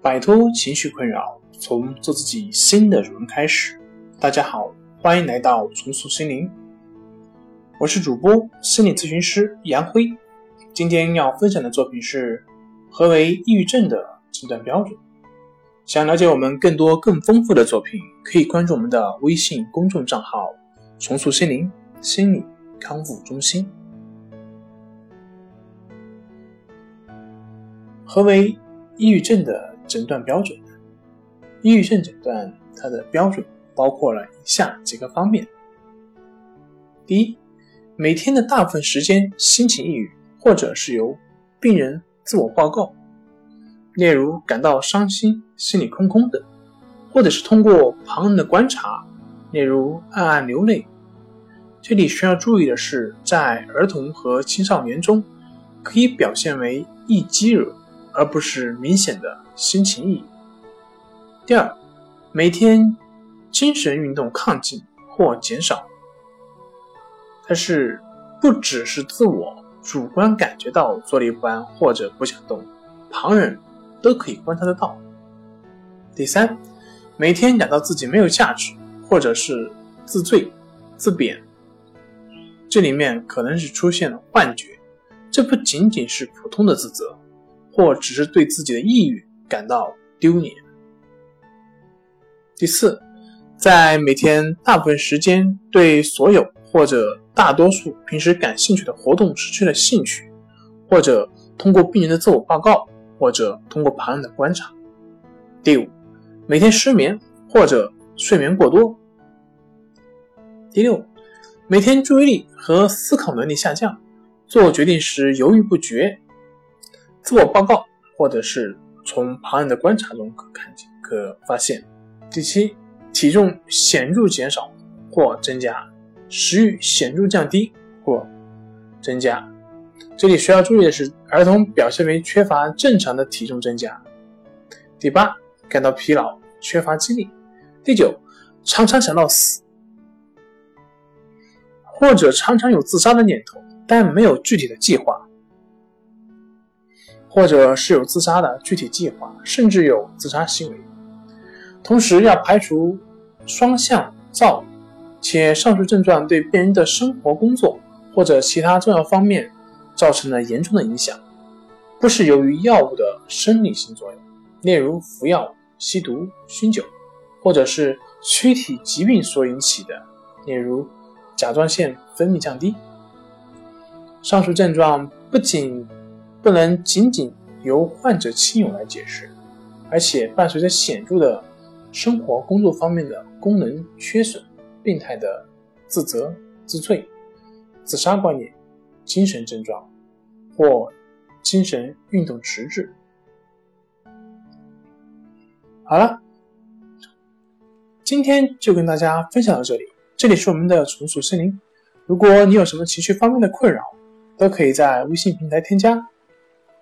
摆脱情绪困扰，从做自己新的主人开始。大家好，欢迎来到重塑心灵，我是主播心理咨询师杨辉。今天要分享的作品是何为抑郁症的诊断标准。想了解我们更多更丰富的作品，可以关注我们的微信公众账号“重塑心灵心理康复中心”。何为抑郁症的诊断标准？抑郁症诊断它的标准包括了以下几个方面：第一，每天的大部分时间心情抑郁，或者是由病人自我报告，例如感到伤心、心里空空的，或者是通过旁人的观察，例如暗暗流泪。这里需要注意的是，在儿童和青少年中，可以表现为易激惹。而不是明显的心情抑郁。第二，每天精神运动亢进或减少，它是不只是自我主观感觉到坐立不安或者不想动，旁人都可以观察得到。第三，每天感到自己没有价值，或者是自罪、自贬，这里面可能是出现了幻觉，这不仅仅是普通的自责。或只是对自己的抑郁感到丢脸。第四，在每天大部分时间对所有或者大多数平时感兴趣的活动失去了兴趣，或者通过病人的自我报告，或者通过旁人的观察。第五，每天失眠或者睡眠过多。第六，每天注意力和思考能力下降，做决定时犹豫不决。自我报告，或者是从旁人的观察中可看见、可发现。第七，体重显著减少或增加，食欲显著降低或增加。这里需要注意的是，儿童表现为缺乏正常的体重增加。第八，感到疲劳、缺乏精力。第九，常常想到死，或者常常有自杀的念头，但没有具体的计划。或者是有自杀的具体计划，甚至有自杀行为。同时要排除双向躁，且上述症状对病人的生活、工作或者其他重要方面造成了严重的影响，不是由于药物的生理性作用，例如服药、吸毒、酗酒，或者是躯体疾病所引起的，例如甲状腺分泌降低。上述症状不仅不能仅仅由患者亲友来解释，而且伴随着显著的生活、工作方面的功能缺损、病态的自责、自罪、自杀观念、精神症状或精神运动迟滞。好了，今天就跟大家分享到这里。这里是我们的重塑森林。如果你有什么情绪方面的困扰，都可以在微信平台添加。